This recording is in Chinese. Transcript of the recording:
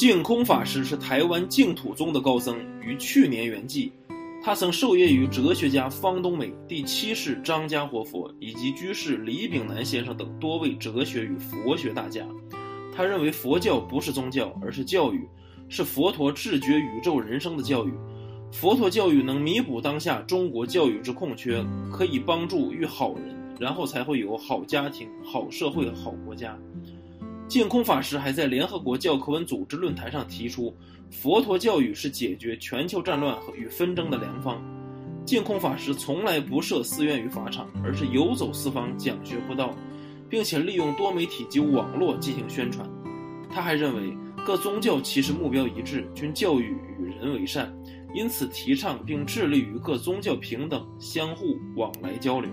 净空法师是台湾净土宗的高僧，于去年圆寂。他曾授业于哲学家方东美、第七世张家活佛以及居士李炳南先生等多位哲学与佛学大家。他认为佛教不是宗教，而是教育，是佛陀智觉宇宙人生的教育。佛陀教育能弥补当下中国教育之空缺，可以帮助育好人，然后才会有好家庭、好社会、好国家。净空法师还在联合国教科文组织论坛上提出，佛陀教育是解决全球战乱和与纷争的良方。净空法师从来不设寺院与法场，而是游走四方讲学布道，并且利用多媒体及网络进行宣传。他还认为，各宗教其实目标一致，均教育与人为善，因此提倡并致力于各宗教平等、相互往来交流。